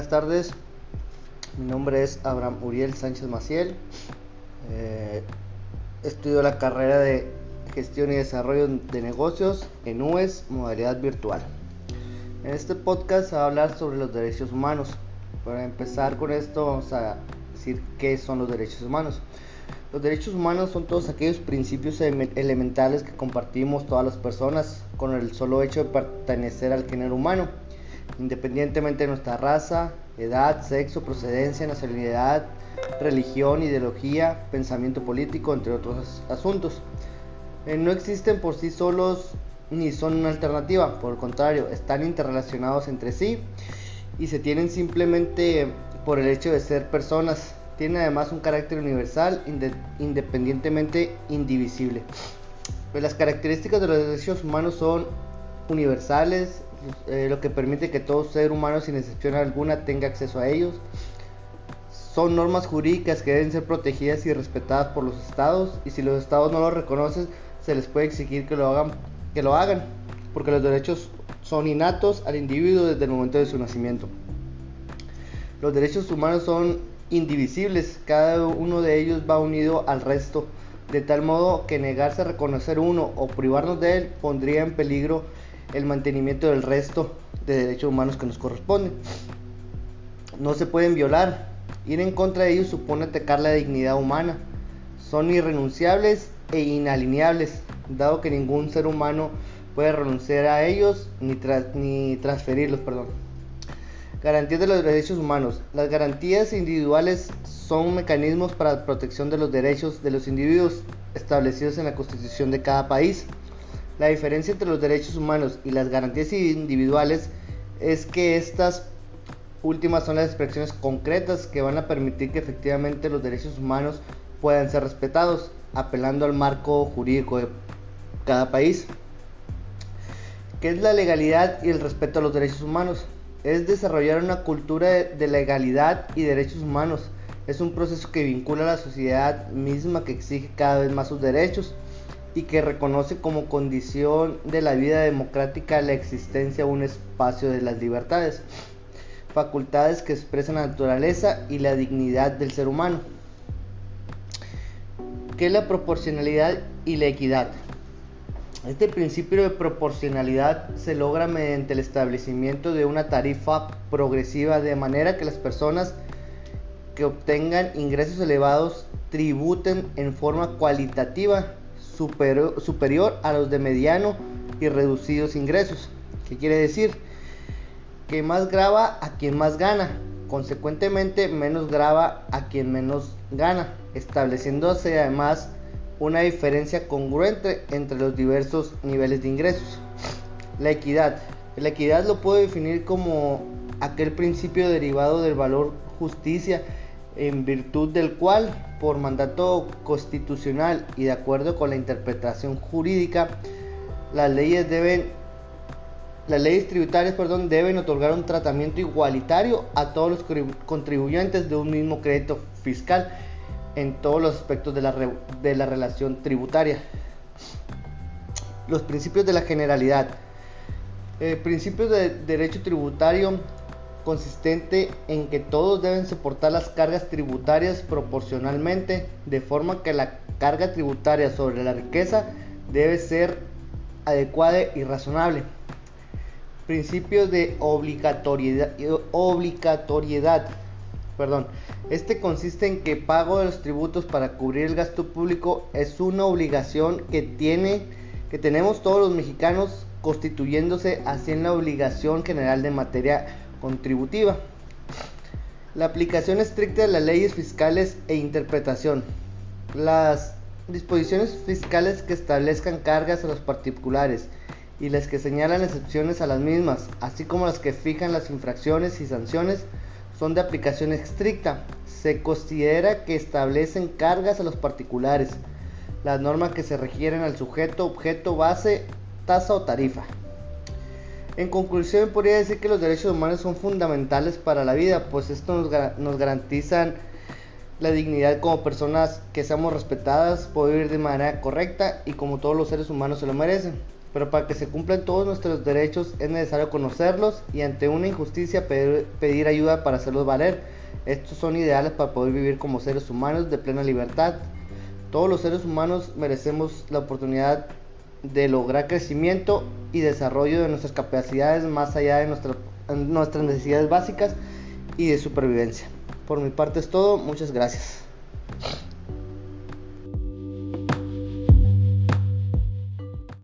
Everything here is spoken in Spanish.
buenas tardes. Mi nombre es Abraham Uriel Sánchez Maciel. Eh, estudio la carrera de Gestión y Desarrollo de Negocios en UES, modalidad virtual. En este podcast se va a hablar sobre los derechos humanos. Para empezar con esto vamos a decir qué son los derechos humanos. Los derechos humanos son todos aquellos principios elementales que compartimos todas las personas con el solo hecho de pertenecer al género humano independientemente de nuestra raza, edad, sexo, procedencia, nacionalidad, religión, ideología, pensamiento político, entre otros asuntos. Eh, no existen por sí solos ni son una alternativa, por el contrario, están interrelacionados entre sí y se tienen simplemente por el hecho de ser personas. Tienen además un carácter universal, independientemente indivisible. Pues las características de los derechos humanos son universales, eh, lo que permite que todo ser humano sin excepción alguna tenga acceso a ellos. Son normas jurídicas que deben ser protegidas y respetadas por los estados y si los estados no lo reconocen se les puede exigir que lo hagan, que lo hagan porque los derechos son innatos al individuo desde el momento de su nacimiento. Los derechos humanos son indivisibles, cada uno de ellos va unido al resto, de tal modo que negarse a reconocer uno o privarnos de él pondría en peligro el mantenimiento del resto de derechos humanos que nos corresponden. No se pueden violar. Ir en contra de ellos supone atacar la dignidad humana. Son irrenunciables e inalineables, dado que ningún ser humano puede renunciar a ellos ni, ni transferirlos. Perdón. Garantías de los derechos humanos. Las garantías individuales son mecanismos para la protección de los derechos de los individuos establecidos en la constitución de cada país. La diferencia entre los derechos humanos y las garantías individuales es que estas últimas son las expresiones concretas que van a permitir que efectivamente los derechos humanos puedan ser respetados, apelando al marco jurídico de cada país. ¿Qué es la legalidad y el respeto a los derechos humanos? Es desarrollar una cultura de legalidad y derechos humanos. Es un proceso que vincula a la sociedad misma que exige cada vez más sus derechos y que reconoce como condición de la vida democrática la existencia de un espacio de las libertades, facultades que expresan la naturaleza y la dignidad del ser humano. ¿Qué es la proporcionalidad y la equidad? Este principio de proporcionalidad se logra mediante el establecimiento de una tarifa progresiva de manera que las personas que obtengan ingresos elevados tributen en forma cualitativa superior, a los de mediano y reducidos ingresos. ¿Qué quiere decir? Que más graba a quien más gana, consecuentemente menos graba a quien menos gana, estableciéndose además una diferencia congruente entre los diversos niveles de ingresos. La equidad. La equidad lo puedo definir como aquel principio derivado del valor justicia en virtud del cual, por mandato constitucional y de acuerdo con la interpretación jurídica, las leyes deben las leyes tributarias perdón, deben otorgar un tratamiento igualitario a todos los contribuyentes de un mismo crédito fiscal en todos los aspectos de la, de la relación tributaria. Los principios de la generalidad. Eh, principios de derecho tributario consistente en que todos deben soportar las cargas tributarias proporcionalmente, de forma que la carga tributaria sobre la riqueza debe ser adecuada y razonable. Principios de obligatoriedad, obligatoriedad. Perdón. Este consiste en que pago de los tributos para cubrir el gasto público es una obligación que tiene que tenemos todos los mexicanos constituyéndose así en la obligación general de materia contributiva. La aplicación estricta de las leyes fiscales e interpretación. Las disposiciones fiscales que establezcan cargas a los particulares y las que señalan excepciones a las mismas, así como las que fijan las infracciones y sanciones, son de aplicación estricta. Se considera que establecen cargas a los particulares, las normas que se refieren al sujeto, objeto, base, tasa o tarifa. En conclusión, podría decir que los derechos humanos son fundamentales para la vida, pues esto nos, garantizan la dignidad como personas que seamos respetadas, poder vivir de manera correcta y como todos los seres humanos se lo merecen. Pero para que se cumplan todos nuestros derechos es necesario conocerlos y ante una injusticia pedir, pedir ayuda para hacerlos valer. Estos son ideales para poder vivir como seres humanos de plena libertad. Todos los seres humanos merecemos la oportunidad de lograr crecimiento y desarrollo de nuestras capacidades más allá de nuestra, nuestras necesidades básicas y de supervivencia. Por mi parte es todo, muchas gracias.